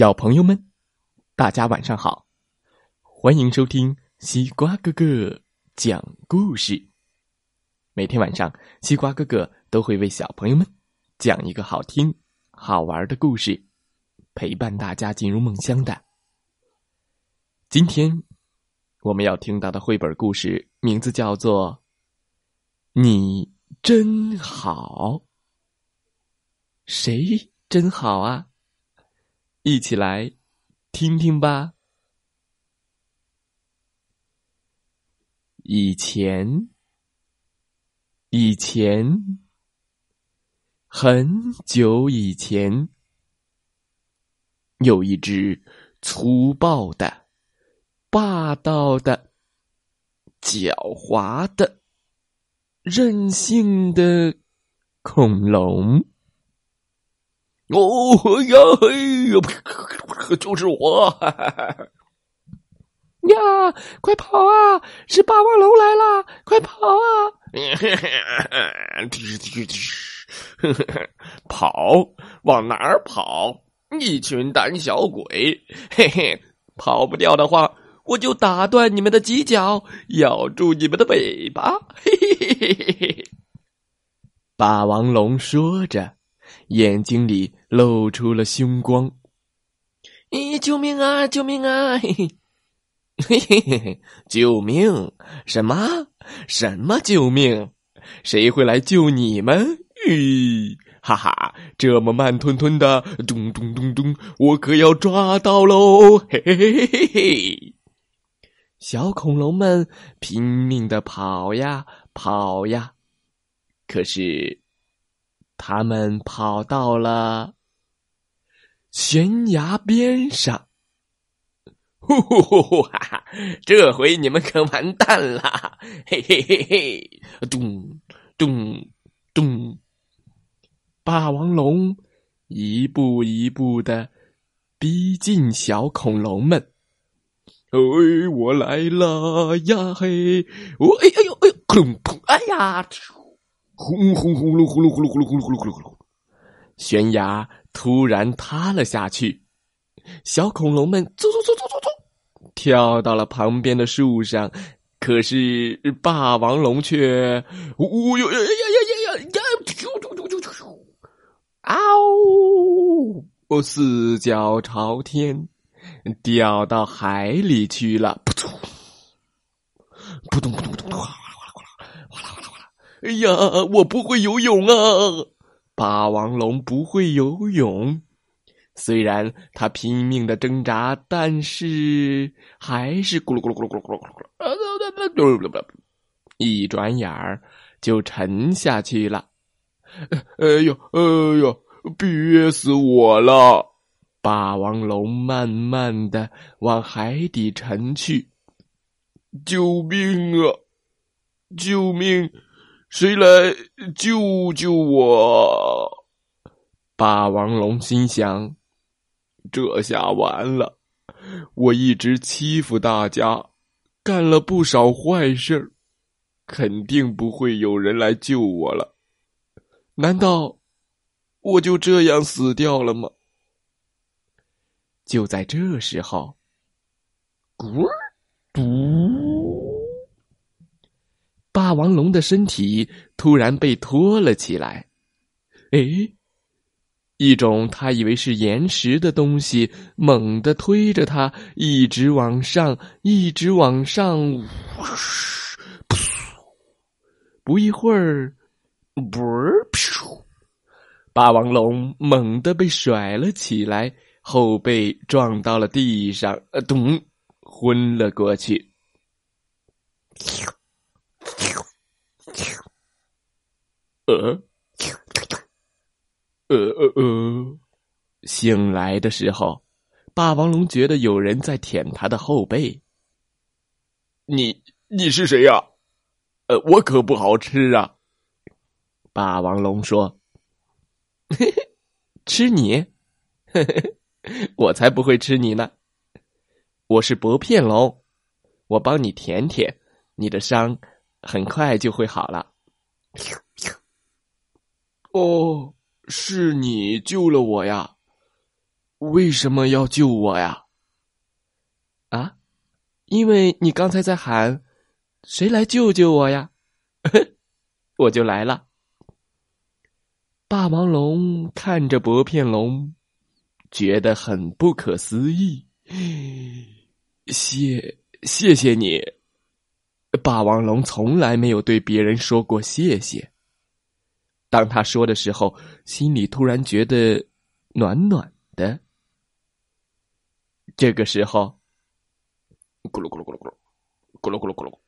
小朋友们，大家晚上好！欢迎收听西瓜哥哥讲故事。每天晚上，西瓜哥哥都会为小朋友们讲一个好听、好玩的故事，陪伴大家进入梦乡的。今天我们要听到的绘本故事名字叫做《你真好》，谁真好啊？一起来听听吧。以前，以前，很久以前，有一只粗暴的、霸道的、狡猾的、任性的恐龙。哦呀嘿呀，就是我呀！快跑啊！是霸王龙来了，快跑啊！跑往哪儿跑？一群胆小鬼！嘿嘿，跑不掉的话，我就打断你们的犄角，咬住你们的尾巴！嘿嘿嘿嘿嘿！霸王龙说着。眼睛里露出了凶光，咦！救命啊！救命啊！嘿嘿嘿嘿！救命！什么？什么救命？谁会来救你们？咦！哈哈！这么慢吞吞的，咚咚咚咚，我可要抓到喽！嘿嘿嘿嘿嘿！小恐龙们拼命的跑呀跑呀，可是。他们跑到了悬崖边上，呼呼呼呼！哈哈，这回你们可完蛋了！嘿嘿嘿嘿！咚咚咚！霸王龙一步一步的逼近小恐龙们。哎，我来了呀！嘿，我哎哎呦哎呦，砰砰！哎呀！轰轰轰隆轰隆轰隆轰隆轰隆轰隆轰隆！悬崖突然塌了下去，小恐龙们走走走走走走，跳到了旁边的树上。可是霸王龙却，呜哟呀呀呀呀呀呀！啾啾啾啾啾啾！嗷！我四脚朝天，掉到海里去了。扑通！扑通扑通扑通！哎呀，我不会游泳啊！霸王龙不会游泳，虽然他拼命的挣扎，但是还是咕噜咕噜咕噜咕噜咕噜咕噜咕噜，一转眼儿就沉下去了。哎呦，哎呦，憋死我了！霸王龙慢慢的往海底沉去。救命啊！救命！谁来救救我？霸王龙心想：“这下完了！我一直欺负大家，干了不少坏事肯定不会有人来救我了。难道我就这样死掉了吗？”就在这时候，咕嘟。霸王龙的身体突然被拖了起来，哎，一种他以为是岩石的东西猛地推着他，一直往上，一直往上，不一会儿，霸王龙猛地被甩了起来，后背撞到了地上，呃，咚，昏了过去。呃，呃呃呃，醒来的时候，霸王龙觉得有人在舔他的后背。你你是谁呀？呃，我可不好吃啊！霸王龙说：“ 吃你？我才不会吃你呢！我是薄片龙，我帮你舔舔你的伤，很快就会好了。”哦，是你救了我呀！为什么要救我呀？啊，因为你刚才在喊“谁来救救我呀”，我就来了。霸王龙看着薄片龙，觉得很不可思议。谢谢谢你，霸王龙从来没有对别人说过谢谢。当他说的时候，心里突然觉得暖暖的。这个时候，咕噜咕噜咕噜咕噜，咕噜咕噜咕噜，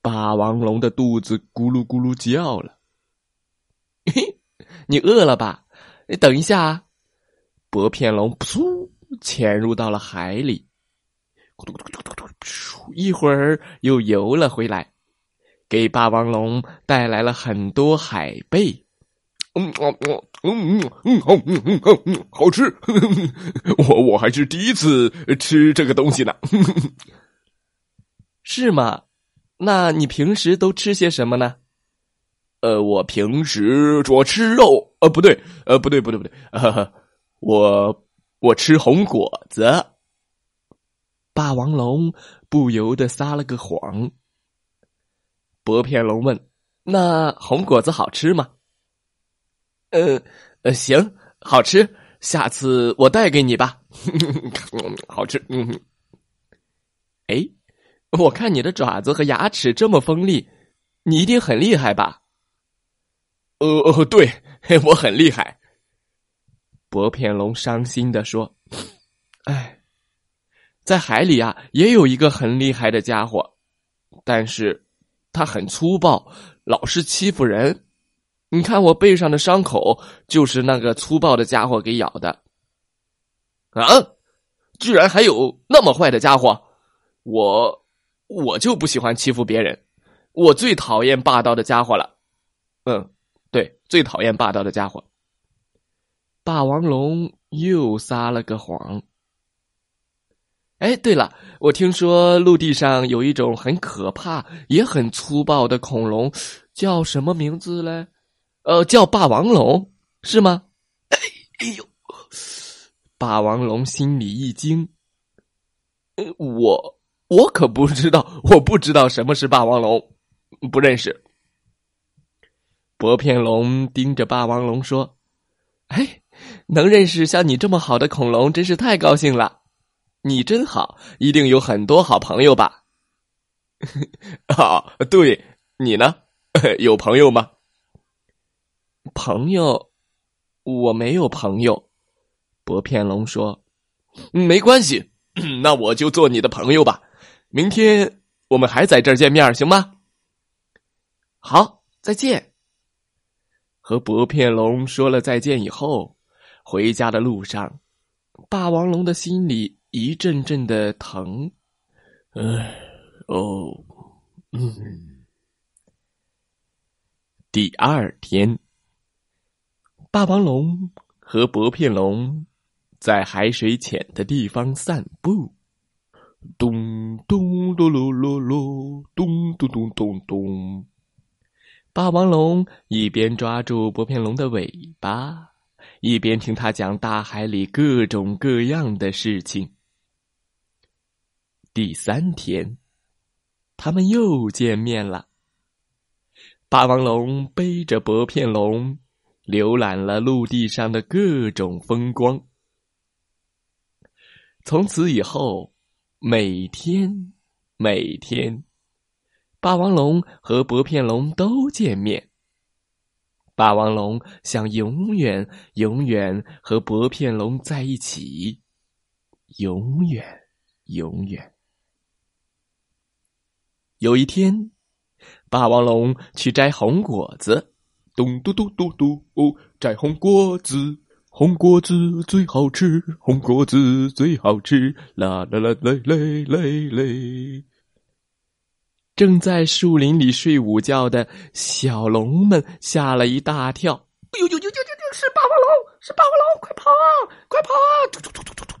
霸王龙的肚子咕噜咕噜叫了。你饿了吧？你等一下啊！薄片龙噗潜入到了海里，一会儿又游了回来，给霸王龙带来了很多海贝。嗯嗯嗯嗯嗯好嗯嗯嗯好吃，我我还是第一次吃这个东西呢。是吗？那你平时都吃些什么呢？呃，我平时主要吃肉，呃，不对，呃，不对，不对，不对，呃，我我吃红果子。霸王龙不由得撒了个谎。薄片龙问：“那红果子好吃吗？”“呃呃，行，好吃，下次我带给你吧。好吃。”“嗯。”“哎，我看你的爪子和牙齿这么锋利，你一定很厉害吧？”“呃呃，对，我很厉害。”薄片龙伤心的说：“哎。”在海里啊，也有一个很厉害的家伙，但是他很粗暴，老是欺负人。你看我背上的伤口，就是那个粗暴的家伙给咬的。啊！居然还有那么坏的家伙！我我就不喜欢欺负别人，我最讨厌霸道的家伙了。嗯，对，最讨厌霸道的家伙。霸王龙又撒了个谎。哎，对了，我听说陆地上有一种很可怕也很粗暴的恐龙，叫什么名字嘞？呃，叫霸王龙，是吗？哎呦，霸王龙心里一惊。我我可不知道，我不知道什么是霸王龙，不认识。薄片龙盯着霸王龙说：“哎，能认识像你这么好的恐龙，真是太高兴了。”你真好，一定有很多好朋友吧？啊，对，你呢？有朋友吗？朋友，我没有朋友。薄片龙说：“没关系，那我就做你的朋友吧。明天我们还在这儿见面，行吗？”好，再见。和薄片龙说了再见以后，回家的路上，霸王龙的心里。一阵阵的疼，唉，哦，嗯。第二天，霸王龙和薄片龙在海水浅的地方散步，咚咚噜噜噜噜，咚咚咚咚咚。霸王龙一边抓住薄片龙的尾巴，一边听他讲大海里各种各样的事情。第三天，他们又见面了。霸王龙背着薄片龙，浏览了陆地上的各种风光。从此以后，每天每天，霸王龙和薄片龙都见面。霸王龙想永远永远和薄片龙在一起，永远永远。有一天，霸王龙去摘红果子，咚嘟嘟嘟嘟，哦，摘红果子，红果子最好吃，红果子最好吃，啦啦啦嘞嘞嘞嘞。正在树林里睡午觉的小龙们吓了一大跳，哎呦呦呦呦呦！是霸王龙，是霸王龙，快跑啊，快跑啊！突突突突突突。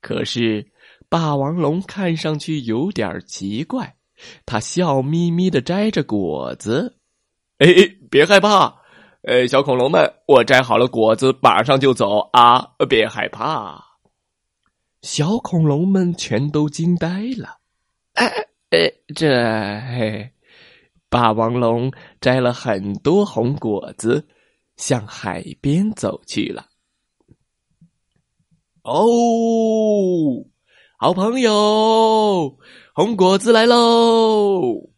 可是，霸王龙看上去有点奇怪。他笑眯眯的摘着果子，哎，别害怕，呃，小恐龙们，我摘好了果子，马上就走啊！别害怕。小恐龙们全都惊呆了。哎哎，这嘿，霸王龙摘了很多红果子，向海边走去了。哦，好朋友，红果子来喽！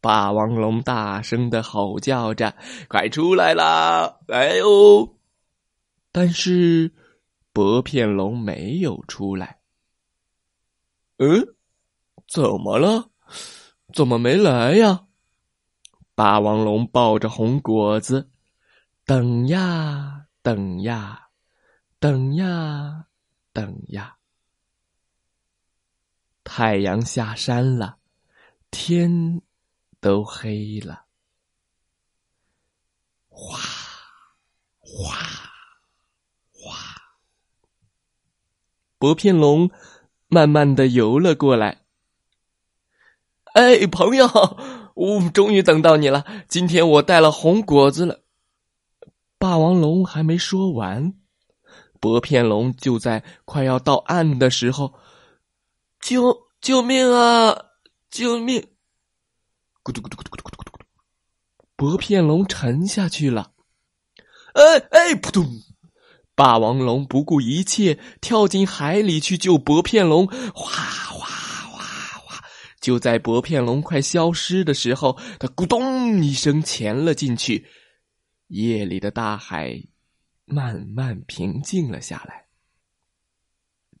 霸王龙大声的吼叫着：“快出来啦！来哦！”但是薄片龙没有出来。嗯，怎么了？怎么没来呀？霸王龙抱着红果子，等呀等呀，等呀等呀。太阳下山了，天。都黑了，哗，哗，哗！薄片龙慢慢的游了过来。哎，朋友，我终于等到你了。今天我带了红果子了。霸王龙还没说完，薄片龙就在快要到岸的时候，救救命啊！救命！咕嘟咕嘟咕嘟咕嘟咕嘟咕嘟，薄片龙沉下去了。哎哎，扑通！霸王龙不顾一切跳进海里去救薄片龙。哗哗哗哗！就在薄片龙快消失的时候，它咕咚一声潜了进去。夜里的大海慢慢平静了下来。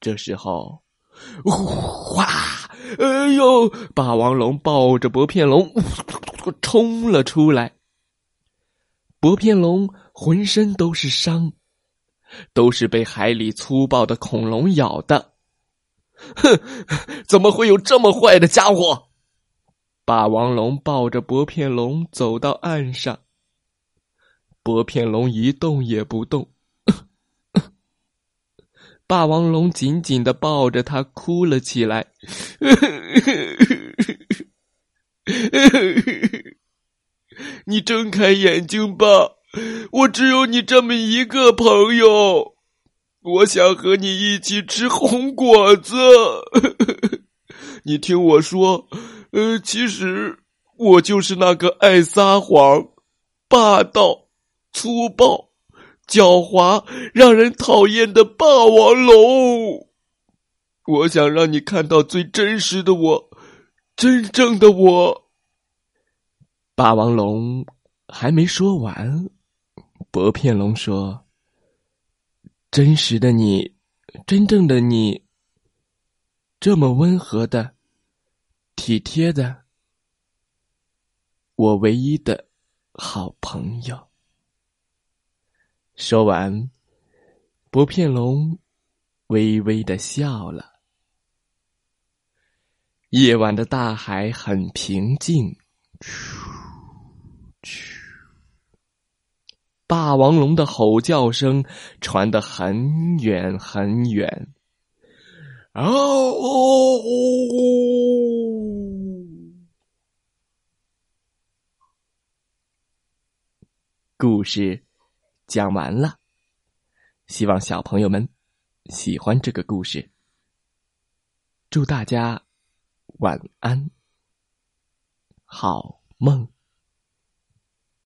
这时候。哗！哎呦！霸王龙抱着薄片龙冲了出来。薄片龙浑身都是伤，都是被海里粗暴的恐龙咬的。哼！怎么会有这么坏的家伙？霸王龙抱着薄片龙走到岸上，薄片龙一动也不动。霸王龙紧紧的抱着他，哭了起来。你睁开眼睛吧，我只有你这么一个朋友。我想和你一起吃红果子。你听我说，呃，其实我就是那个爱撒谎、霸道、粗暴。狡猾、让人讨厌的霸王龙，我想让你看到最真实的我，真正的我。霸王龙还没说完，薄片龙说：“真实的你，真正的你，这么温和的、体贴的，我唯一的好朋友。”说完，薄片龙微微的笑了。夜晚的大海很平静，霸王龙的吼叫声传得很远很远。哦，故事。讲完了，希望小朋友们喜欢这个故事。祝大家晚安，好梦。